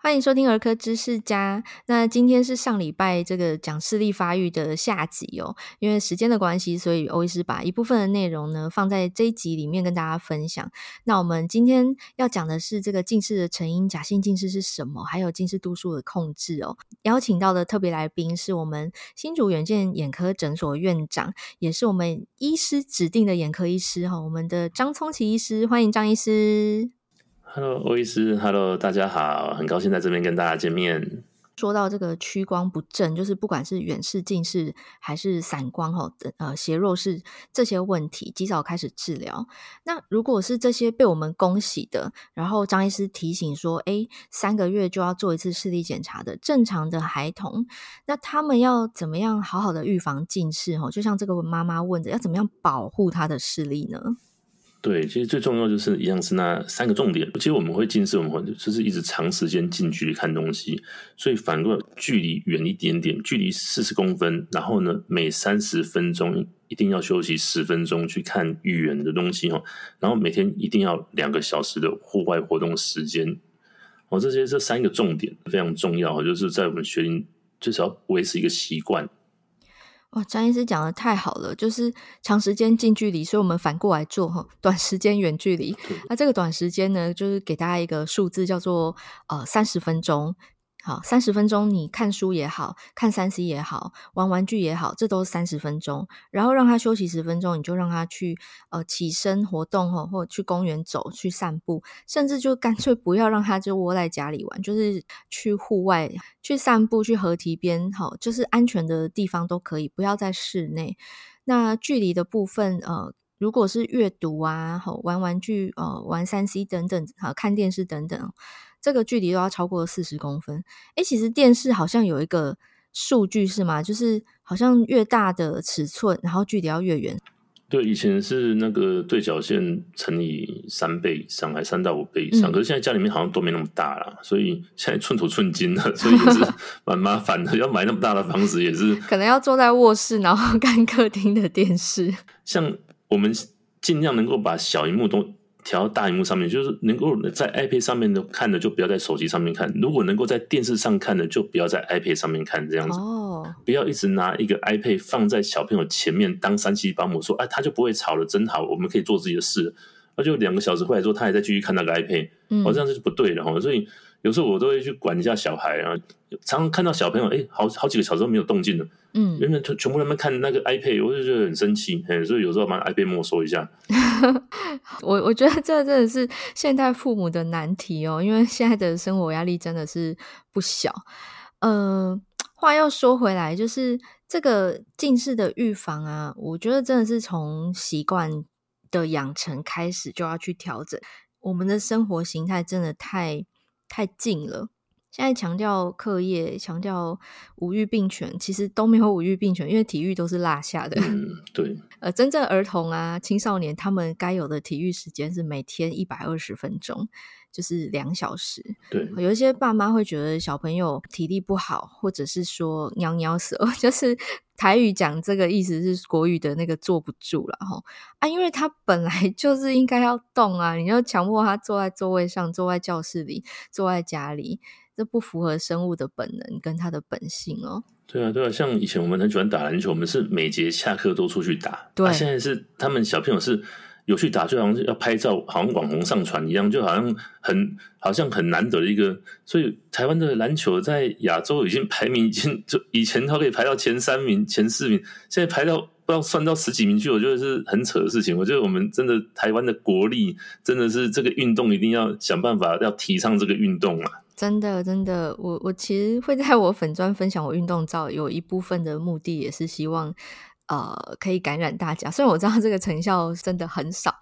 欢迎收听儿科知识家。那今天是上礼拜这个讲视力发育的下集哦，因为时间的关系，所以欧医师把一部分的内容呢放在这一集里面跟大家分享。那我们今天要讲的是这个近视的成因，假性近视是什么？还有近视度数的控制哦。邀请到的特别来宾是我们新竹远见眼科诊所院长，也是我们医师指定的眼科医师哈，我们的张聪奇医师，欢迎张医师。Hello，欧医师，Hello，大家好，很高兴在这边跟大家见面。说到这个屈光不正，就是不管是远视、近视还是散光哈，呃，斜弱视这些问题，及早开始治疗。那如果是这些被我们恭喜的，然后张医师提醒说，哎，三个月就要做一次视力检查的正常的孩童，那他们要怎么样好好的预防近视？哈，就像这个妈妈问的，要怎么样保护他的视力呢？对，其实最重要就是一样是那三个重点。其实我们会近视，我们就是一直长时间近距离看东西，所以反过来距离远一点点，距离四十公分，然后呢，每三十分钟一定要休息十分钟去看远的东西哦。然后每天一定要两个小时的户外活动时间哦。这些这三个重点非常重要，就是在我们学龄最少要维持一个习惯。哇，张医师讲的太好了，就是长时间近距离，所以我们反过来做哈，短时间远距离。那这个短时间呢，就是给大家一个数字，叫做呃三十分钟。好，三十分钟，你看书也好，看三 C 也好，玩玩具也好，这都是三十分钟。然后让他休息十分钟，你就让他去呃起身活动哈，或者去公园走，去散步，甚至就干脆不要让他就窝在家里玩，就是去户外去散步，去河堤边，好，就是安全的地方都可以，不要在室内。那距离的部分，呃，如果是阅读啊，好，玩玩具，呃，玩三 C 等等，好，看电视等等。这个距离都要超过四十公分。诶，其实电视好像有一个数据是吗？就是好像越大的尺寸，然后距离要越远。对，以前是那个对角线乘以三倍以上，还三到五倍以上。嗯。可是现在家里面好像都没那么大了，所以现在寸土寸金了，所以也是 蛮麻烦的。要买那么大的房子也是，可能要坐在卧室，然后 看客厅的电视。像我们尽量能够把小荧幕都。调到大荧幕上面，就是能够在 iPad 上面的看的，就不要在手机上面看；如果能够在电视上看的，就不要在 iPad 上面看。这样子，哦，不要一直拿一个 iPad 放在小朋友前面当三七保姆，说：“哎，他就不会吵了，真好，我们可以做自己的事。”那就两个小时回来之后，他还在继续看那个 iPad，嗯，哦，这样子是不对的哈。所以有时候我都会去管一下小孩啊，常常看到小朋友哎，好好几个小时都没有动静了。嗯，原本全部他们看那个 iPad，我就觉得很生气，所以有时候把 iPad 没收一下。我我觉得这真的是现代父母的难题哦，因为现在的生活压力真的是不小。呃，话又说回来，就是这个近视的预防啊，我觉得真的是从习惯的养成开始就要去调整。我们的生活形态真的太太近了。现在强调课业，强调五育并全，其实都没有五育并全，因为体育都是落下的。嗯，对。呃，真正儿童啊、青少年，他们该有的体育时间是每天一百二十分钟，就是两小时。对。有一些爸妈会觉得小朋友体力不好，或者是说尿尿死，就是台语讲这个意思是国语的那个坐不住了哈啊，因为他本来 就是应该要动啊，你要强迫他坐在座位上，坐在教室里，坐在家里。这不符合生物的本能跟它的本性哦。对啊，对啊，像以前我们很喜欢打篮球，我们是每节下课都出去打。对，啊、现在是他们小朋友是有去打，就好像是要拍照，好像网红上传一样，就好像很好像很难得的一个。所以台湾的篮球在亚洲已经排名已经就以前它可以排到前三名、前四名，现在排到不知道算到十几名去，我觉得是很扯的事情。我觉得我们真的台湾的国力真的是这个运动一定要想办法要提倡这个运动啊。真的，真的，我我其实会在我粉砖分享我运动照，有一部分的目的也是希望，呃，可以感染大家。虽然我知道这个成效真的很少，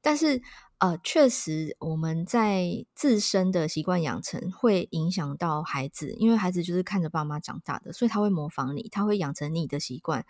但是呃，确实我们在自身的习惯养成会影响到孩子，因为孩子就是看着爸妈长大的，所以他会模仿你，他会养成你的习惯。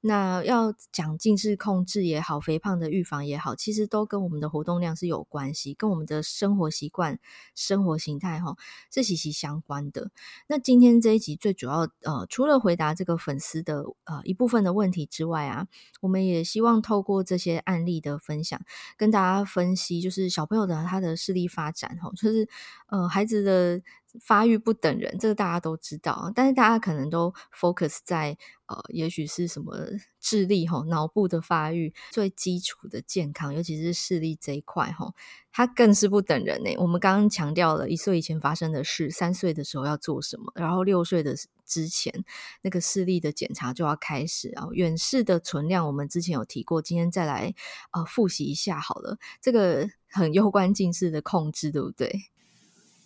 那要讲近视控制也好，肥胖的预防也好，其实都跟我们的活动量是有关系，跟我们的生活习惯、生活形态哈是息息相关的。那今天这一集最主要呃，除了回答这个粉丝的呃一部分的问题之外啊，我们也希望透过这些案例的分享，跟大家分析就是小朋友的他的视力发展哈，就是呃孩子的发育不等人，这个大家都知道，但是大家可能都 focus 在呃，也许是什么智力哈、脑部的发育最基础的健康，尤其是视力这一块哈，它更是不等人呢。我们刚刚强调了一岁以前发生的事，三岁的时候要做什么，然后六岁的之前那个视力的检查就要开始，然后远视的存量我们之前有提过，今天再来呃复习一下好了，这个很攸关近视的控制，对不对？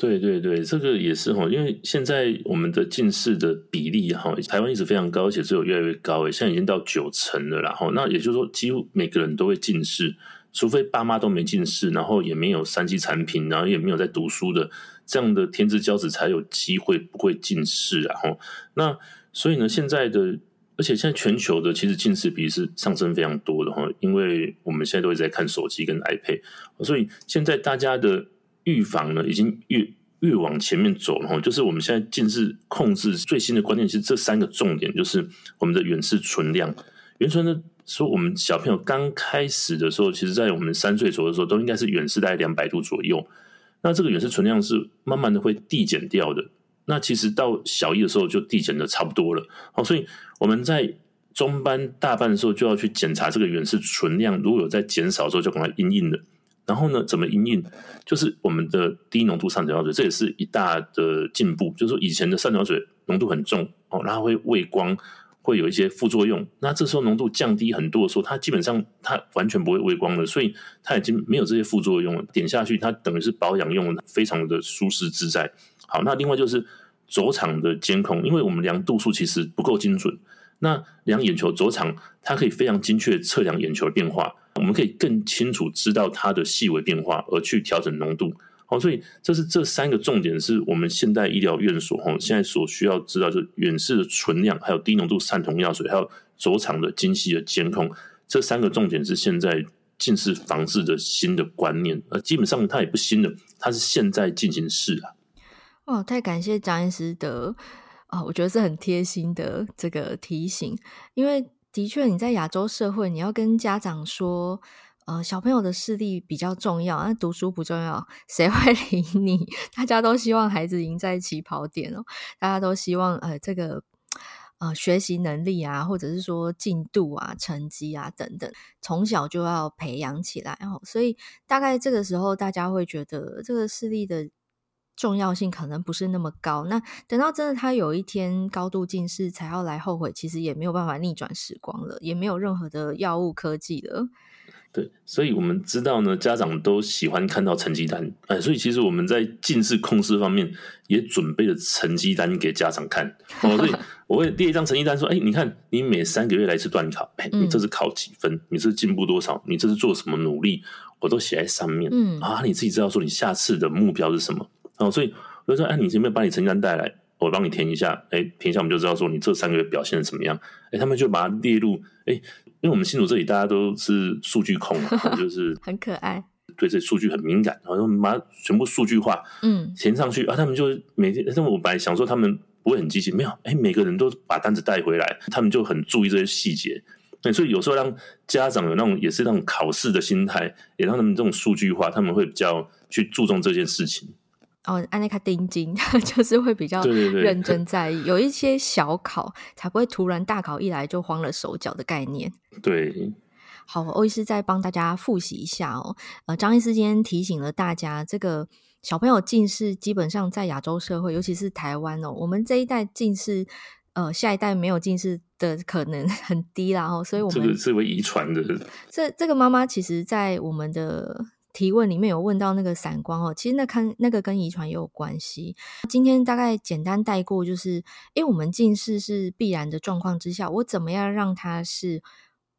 对对对，这个也是哈，因为现在我们的近视的比例哈，台湾一直非常高，而且只有越来越高诶，现在已经到九成了，然后那也就是说，几乎每个人都会近视，除非爸妈都没近视，然后也没有三 G 产品，然后也没有在读书的这样的天之骄子才有机会不会近视，然后那所以呢，现在的而且现在全球的其实近视比例是上升非常多的哈，因为我们现在都会在看手机跟 iPad，所以现在大家的。预防呢，已经越越往前面走了，就是我们现在近视控制最新的观念，其实这三个重点就是我们的远视存量。原存的说，我们小朋友刚开始的时候，其实在我们三岁左右的时候，都应该是远视大概两百度左右。那这个远视存量是慢慢的会递减掉的。那其实到小一的时候就递减的差不多了。好，所以我们在中班、大班的时候就要去检查这个远视存量，如果有在减少的时候，就赶快因应的。然后呢，怎么因应？就是我们的低浓度上角药水，这也是一大的进步。就是说，以前的上角水浓度很重哦，然后会畏光，会有一些副作用。那这时候浓度降低很多的时候，它基本上它完全不会畏光了，所以它已经没有这些副作用了。点下去，它等于是保养用，非常的舒适自在。好，那另外就是轴场的监控，因为我们量度数其实不够精准。那量眼球轴场，它可以非常精确测量眼球的变化。我们可以更清楚知道它的细微变化，而去调整浓度。好，所以这是这三个重点，是我们现代医疗院所哈现在所需要知道，就是远视的存量，还有低浓度散瞳药水，还有轴场的精细的监控。这三个重点是现在近视防治的新的观念。呃，基本上它也不新的，它是现在进行式啊。哦，太感谢张医师的啊、哦，我觉得是很贴心的这个提醒，因为。的确，你在亚洲社会，你要跟家长说，呃，小朋友的视力比较重要，那读书不重要，谁会 理你？大家都希望孩子赢在起跑点哦，大家都希望呃，这个呃学习能力啊，或者是说进度啊、成绩啊等等，从小就要培养起来哦。所以大概这个时候，大家会觉得这个视力的。重要性可能不是那么高，那等到真的他有一天高度近视才要来后悔，其实也没有办法逆转时光了，也没有任何的药物科技了。对，所以我们知道呢，家长都喜欢看到成绩单，哎，所以其实我们在近视控制方面也准备了成绩单给家长看。哦，所以 我会列一张成绩单，说，哎，你看，你每三个月来一次段考，哎，你这次考几分？你这是进步多少？你这是做什么努力？我都写在上面。嗯啊，你自己知道说你下次的目标是什么。哦，所以我就说，哎，你有没有把你成绩单带来？我帮你填一下。哎，填一下我们就知道说你这三个月表现的怎么样。哎，他们就把它列入。哎，因为我们新竹这里大家都是数据控，就是很可爱，对这数据很敏感，然后把它全部数据化，嗯，填上去啊。他们就每天，但我本来想说他们不会很积极，没有，哎，每个人都把单子带回来，他们就很注意这些细节。对，所以有时候让家长有那种也是那种考试的心态，也让他们这种数据化，他们会比较去注重这件事情。哦，按那个钉金，就是会比较认真在意，对对对，有一些小考才不会突然大考一来就慌了手脚的概念。对，好，欧医师再帮大家复习一下哦。呃，张医师今天提醒了大家，这个小朋友近视基本上在亚洲社会，尤其是台湾哦，我们这一代近视，呃，下一代没有近视的可能 很低啦哦，所以我们这个是会遗传的。这这个妈妈其实，在我们的。提问里面有问到那个散光哦，其实那看那个跟遗传也有关系。今天大概简单带过，就是因为我们近视是必然的状况之下，我怎么样让它是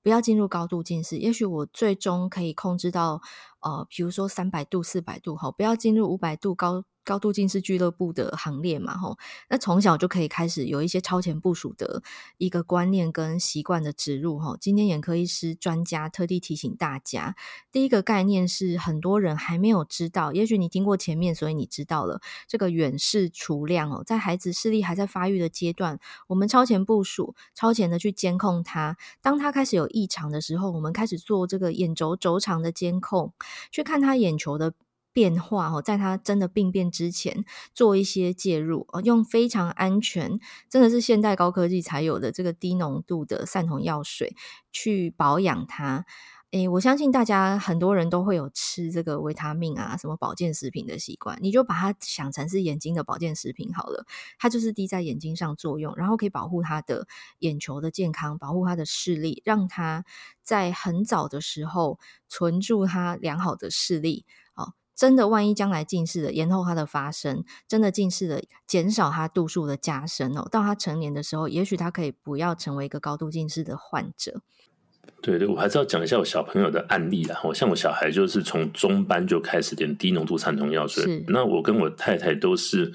不要进入高度近视？也许我最终可以控制到呃，比如说三百度、四百度，哈，不要进入五百度高。高度近视俱乐部的行列嘛，吼，那从小就可以开始有一些超前部署的一个观念跟习惯的植入，吼。今天眼科医师专家特地提醒大家，第一个概念是很多人还没有知道，也许你听过前面，所以你知道了这个远视储量哦，在孩子视力还在发育的阶段，我们超前部署、超前的去监控他，当他开始有异常的时候，我们开始做这个眼轴轴长的监控，去看他眼球的。变化哦，在他真的病变之前做一些介入哦，用非常安全，真的是现代高科技才有的这个低浓度的散瞳药水去保养它。诶，我相信大家很多人都会有吃这个维他命啊，什么保健食品的习惯，你就把它想成是眼睛的保健食品好了。它就是滴在眼睛上作用，然后可以保护他的眼球的健康，保护他的视力，让他在很早的时候存住他良好的视力。哦，真的万一将来近视的延后它的发生，真的近视的减少它度数的加深哦，到他成年的时候，也许他可以不要成为一个高度近视的患者。对对，我还是要讲一下我小朋友的案例啦。我像我小孩就是从中班就开始点低浓度散瞳药水。那我跟我太太都是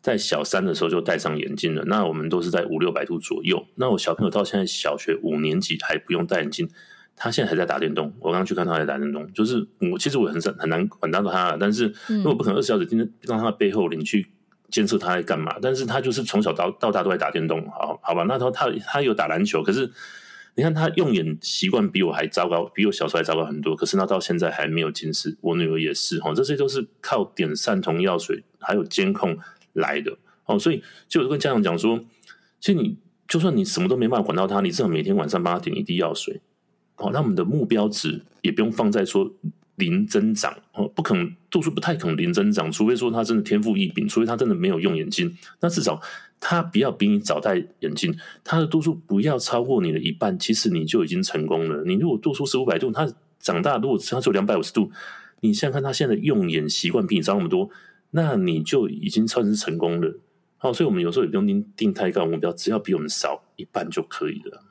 在小三的时候就戴上眼镜了。那我们都是在五六百度左右。那我小朋友到现在小学五年级还不用戴眼镜，他现在还在打电动。我刚刚去看他在打电动，就是我其实我很很很难管到他，但是因为我不可能二十四小时盯着让他的背后你去监测他在干嘛。但是他就是从小到到大都在打电动。好，好吧，那他他他有打篮球，可是。你看他用眼习惯比我还糟糕，比我小时候还糟糕很多。可是他到现在还没有近视，我女儿也是哈，这些都是靠点散瞳药水还有监控来的哦。所以就跟家长讲说，其实你就算你什么都没办法管到他，你至少每天晚上帮他点一滴药水哦。那我们的目标值也不用放在说零增长哦，不可能度数不太可能零增长，除非说他真的天赋异禀，除非他真的没有用眼睛，那至少。他不要比你早戴眼镜，他的度数不要超过你的一半，其实你就已经成功了。你如果度数是五百度，他长大如果他只有两百五十度，你现在看他现在的用眼习惯比你早那么多，那你就已经算是成功了。好，所以我们有时候也不用定定太高目标，只要比我们少一半就可以了。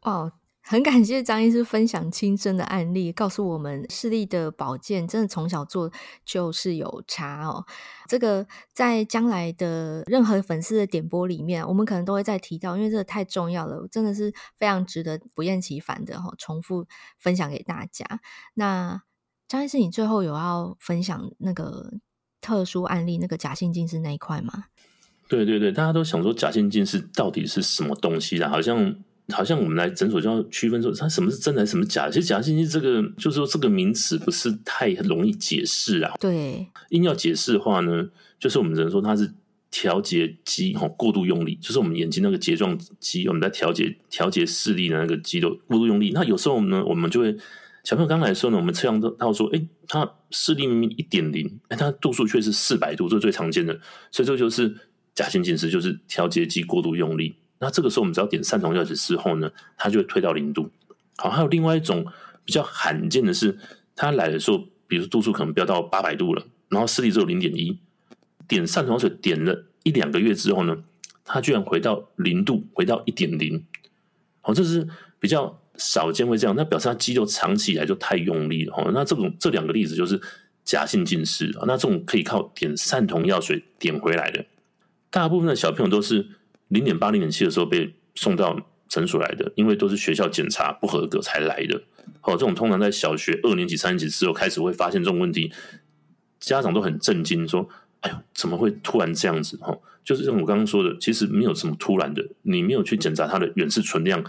哦。很感谢张医师分享亲身的案例，告诉我们视力的保健真的从小做就是有差哦。这个在将来的任何粉丝的点播里面，我们可能都会再提到，因为这个太重要了，真的是非常值得不厌其烦的哈，重复分享给大家。那张医师，你最后有要分享那个特殊案例，那个假性近视那一块吗？对对对，大家都想说假性近视到底是什么东西啦，好像。好像我们来诊所就要区分说，它什么是真的，什么假的。其实假性近视这个，就是说这个名词不是太容易解释啊。对，硬要解释的话呢，就是我们只能说它是调节肌哈过度用力，就是我们眼睛那个睫状肌，我们在调节调节视力的那个肌肉过度用力。那有时候呢，我们就会小朋友刚来的时候呢，我们测量到说，哎，他视力明明一点零，哎，他度数却是四百度，这是最常见的。所以这就是假性近视，就是调节肌过度用力。那这个时候，我们只要点散瞳药水之后呢，它就会退到零度。好，还有另外一种比较罕见的是，它来的时候，比如说度数可能飙到八百度了，然后视力只有零点一，点散瞳水点了一两个月之后呢，它居然回到零度，回到一点零。好，这是比较少见会这样，那表示它肌肉长期以来就太用力了。哦，那这种这两个例子就是假性近视啊，那这种可以靠点散瞳药水点回来的，大部分的小朋友都是。零点八、零点七的时候被送到诊所来的，因为都是学校检查不合格才来的。好，这种通常在小学二年级、三年级之后开始会发现这种问题，家长都很震惊，说：“哎呦，怎么会突然这样子？”哈，就是像我刚刚说的，其实没有什么突然的，你没有去检查它的远视存量，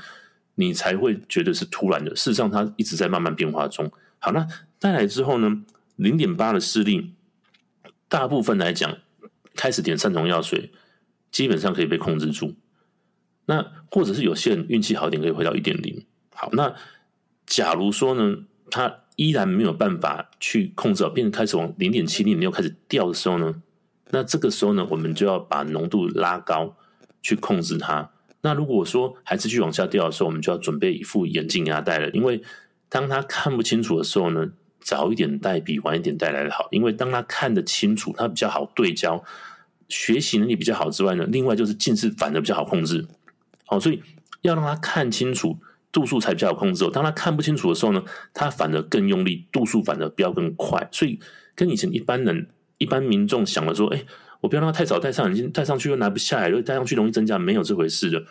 你才会觉得是突然的。事实上，它一直在慢慢变化中。好，那带来之后呢，零点八的视力，大部分来讲，开始点散瞳药水。基本上可以被控制住，那或者是有些人运气好点，可以回到一点零。好，那假如说呢，他依然没有办法去控制好，变开始往零点七、零点六开始掉的时候呢，那这个时候呢，我们就要把浓度拉高去控制它。那如果说还持续往下掉的时候，我们就要准备一副眼镜给他戴了，因为当他看不清楚的时候呢，早一点戴比晚一点戴来的好，因为当他看得清楚，他比较好对焦。学习能力比较好之外呢，另外就是近视反而比较好控制。好，所以要让他看清楚，度数才比较好控制哦。当他看不清楚的时候呢，他反而更用力，度数反而飙更快。所以跟以前一般人、一般民众想的说，哎，我不要让他太早戴上眼镜，戴上去又拿不下来，又戴上去容易增加，没有这回事的。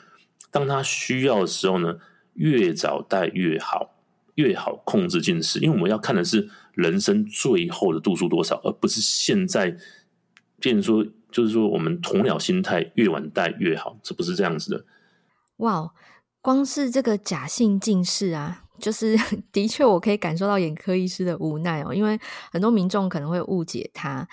当他需要的时候呢，越早戴越好，越好控制近视。因为我们要看的是人生最后的度数多少，而不是现在。变成说。就是说，我们鸵鸟心态，越晚戴越好，这不是这样子的。哇，光是这个假性近视啊，就是的确我可以感受到眼科医师的无奈哦，因为很多民众可能会误解他，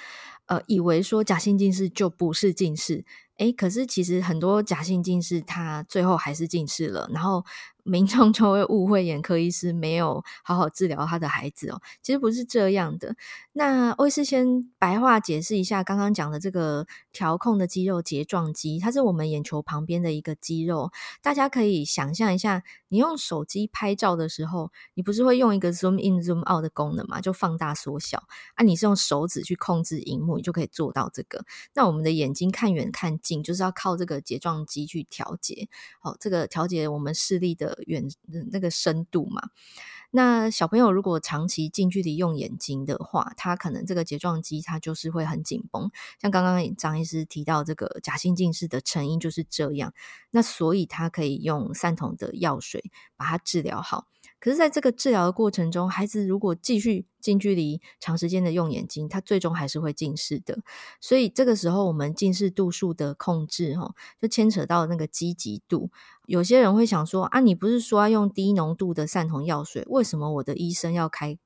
呃，以为说假性近视就不是近视，诶，可是其实很多假性近视他最后还是近视了，然后。民众就会误会眼科医师没有好好治疗他的孩子哦，其实不是这样的。那欧医师先白话解释一下刚刚讲的这个调控的肌肉睫状肌，它是我们眼球旁边的一个肌肉。大家可以想象一下，你用手机拍照的时候，你不是会用一个 zoom in zoom out 的功能嘛？就放大缩小啊，你是用手指去控制荧幕，你就可以做到这个。那我们的眼睛看远看近，就是要靠这个睫状肌去调节。好，这个调节我们视力的。远那个深度嘛，那小朋友如果长期近距离用眼睛的话，他可能这个睫状肌它就是会很紧绷。像刚刚张医师提到这个假性近视的成因就是这样，那所以他可以用散瞳的药水把它治疗好。可是，在这个治疗的过程中，孩子如果继续近距离、长时间的用眼睛，他最终还是会近视的。所以，这个时候我们近视度数的控制，哈，就牵扯到那个积极度。有些人会想说：啊，你不是说要用低浓度的散瞳药水，为什么我的医生要开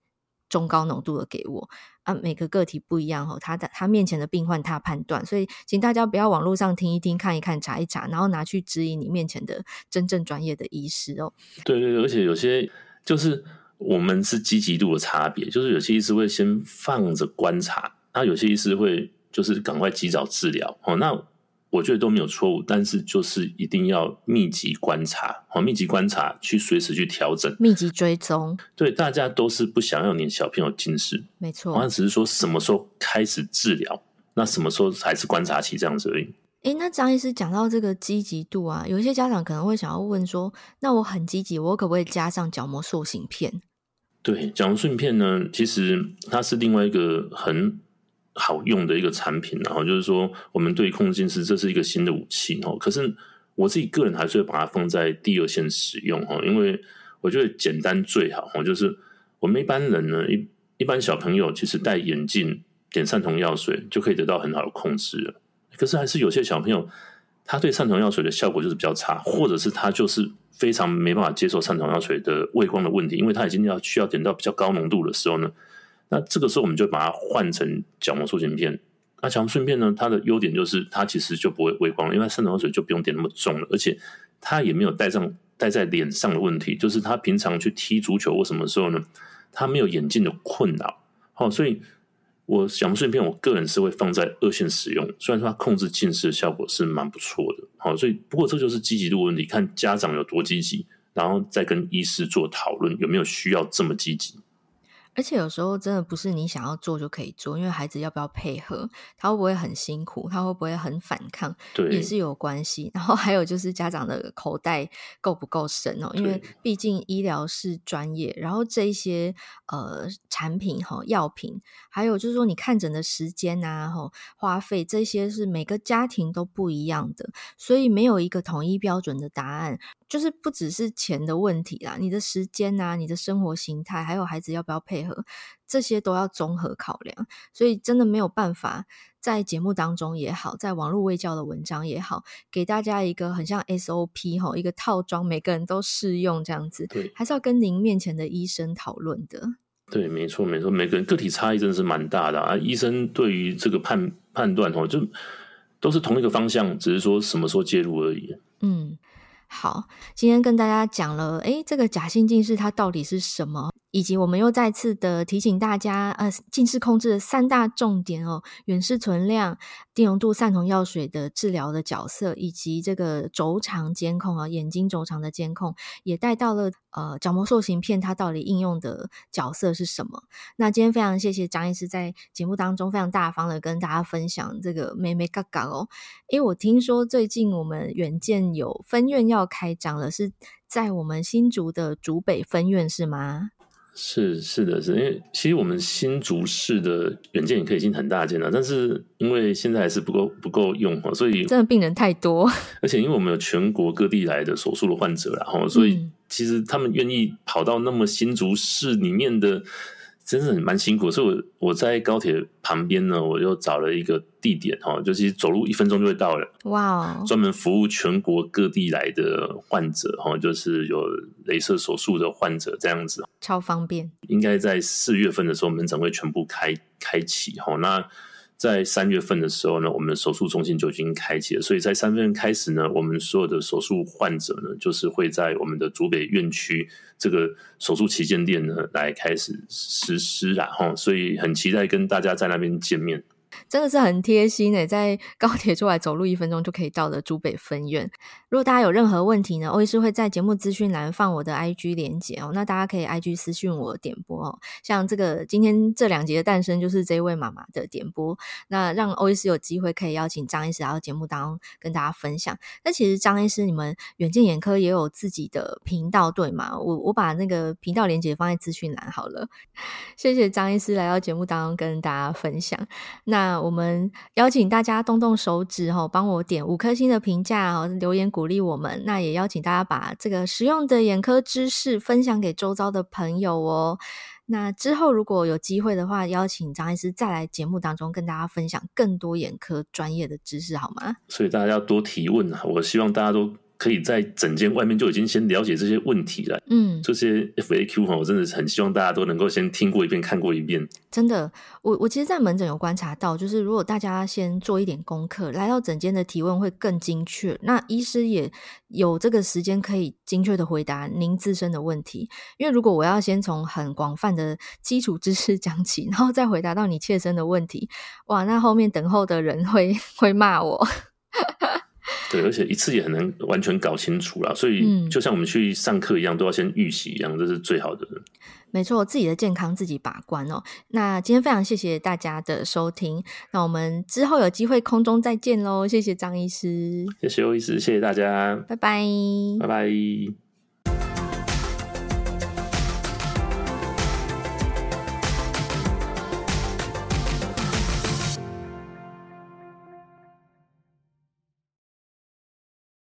中高浓度的给我？啊，每个个体不一样，哦，他的他面前的病患他判断。所以，请大家不要网络上听一听、看一看、查一查，然后拿去质疑你面前的真正专业的医师哦。对对对，而且有些。就是我们是积极度的差别，就是有些医师会先放着观察，那有些医师会就是赶快及早治疗。哦，那我觉得都没有错误，但是就是一定要密集观察，哦，密集观察去随时去调整，密集追踪。对，大家都是不想要你小朋友近视，没错，那只是说什么时候开始治疗，那什么时候才是观察期这样子而已。诶，那张医师讲到这个积极度啊，有一些家长可能会想要问说，那我很积极，我可不可以加上角膜塑形片？对，角膜塑形片呢，其实它是另外一个很好用的一个产品，然后就是说，我们对控近视这是一个新的武器哦。可是我自己个人还是会把它放在第二线使用哦，因为我觉得简单最好哦。就是我们一般人呢，一一般小朋友其实戴眼镜点散瞳药水就可以得到很好的控制了。可是还是有些小朋友，他对散瞳药水的效果就是比较差，或者是他就是非常没办法接受散瞳药水的畏光的问题，因为他已经要需要点到比较高浓度的时候呢，那这个时候我们就把它换成角膜塑形片。那角膜塑形片呢，它的优点就是它其实就不会畏光，因为散瞳药水就不用点那么重了，而且它也没有戴上戴在脸上的问题，就是他平常去踢足球或什么时候呢，他没有眼镜的困扰。好，所以。我角膜塑形片，我个人是会放在二线使用，虽然说它控制近视效果是蛮不错的，好，所以不过这就是积极度问题，看家长有多积极，然后再跟医师做讨论有没有需要这么积极。而且有时候真的不是你想要做就可以做，因为孩子要不要配合，他会不会很辛苦，他会不会很反抗，对，也是有关系。然后还有就是家长的口袋够不够深哦，因为毕竟医疗是专业，然后这一些呃产品哈药品，还有就是说你看诊的时间啊哈花费这些是每个家庭都不一样的，所以没有一个统一标准的答案。就是不只是钱的问题啦，你的时间啊，你的生活形态，还有孩子要不要配合，这些都要综合考量。所以真的没有办法在节目当中也好，在网络卫教的文章也好，给大家一个很像 SOP 哈，一个套装，每个人都适用这样子。对，还是要跟您面前的医生讨论的。对，没错没错，每个人个体差异真的是蛮大的啊。医生对于这个判判断哦，就都是同一个方向，只是说什么时候介入而已。嗯。好，今天跟大家讲了，诶，这个假性近视它到底是什么？以及我们又再次的提醒大家，呃，近视控制的三大重点哦，远视存量、低浓度散瞳药水的治疗的角色，以及这个轴长监控啊，眼睛轴长的监控，也带到了呃角膜塑形片它到底应用的角色是什么？那今天非常谢谢张医师在节目当中非常大方的跟大家分享这个眉眉嘎嘎哦，因为我听说最近我们远见有分院要开张了，是在我们新竹的竹北分院是吗？是是的，是因为其实我们新竹市的远见也可以进很大件了，但是因为现在还是不够不够用，所以真的病人太多，而且因为我们有全国各地来的手术的患者，然后所以其实他们愿意跑到那么新竹市里面的真的很蛮辛苦，所以我我在高铁旁边呢，我又找了一个地点哈，就其实走路一分钟就会到了。哇哦！专门服务全国各地来的患者哈，就是有镭射手术的患者这样子，超方便。应该在四月份的时候，门诊会全部开开启哈。那在三月份的时候呢，我们手术中心就已经开启了，所以在三月份开始呢，我们所有的手术患者呢，就是会在我们的竹北院区这个手术旗舰店呢来开始实施然后，所以很期待跟大家在那边见面。真的是很贴心诶，在 高铁出来走路一分钟就可以到的竹北分院。如果大家有任何问题呢，欧医师会在节目资讯栏放我的 IG 连接哦，那大家可以 IG 私讯我点播哦。像这个今天这两集的诞生就是这位妈妈的点播，那让欧医师有机会可以邀请张医师来到节目当中跟大家分享。那其实张医师，你们远见眼科也有自己的频道对吗？我我把那个频道连接放在资讯栏好了。谢谢张医师来到节目当中跟大家分享。那我们邀请大家动动手指哈，帮我点五颗星的评价哦，留言鼓励我们。那也邀请大家把这个实用的眼科知识分享给周遭的朋友哦。那之后如果有机会的话，邀请张医师再来节目当中跟大家分享更多眼科专业的知识，好吗？所以大家要多提问啊！我希望大家都。可以在诊间外面就已经先了解这些问题了。嗯，这些 FAQ 哈，我真的是很希望大家都能够先听过一遍、看过一遍。真的，我我其实，在门诊有观察到，就是如果大家先做一点功课，来到诊间的提问会更精确。那医师也有这个时间可以精确的回答您自身的问题。因为如果我要先从很广泛的基础知识讲起，然后再回答到你切身的问题，哇，那后面等候的人会会骂我。对，而且一次也很难完全搞清楚啦，所以就像我们去上课一样，嗯、都要先预习一样，这是最好的。没错，自己的健康自己把关哦。那今天非常谢谢大家的收听，那我们之后有机会空中再见喽。谢谢张医师，谢谢欧医师，谢谢大家，拜拜，拜拜。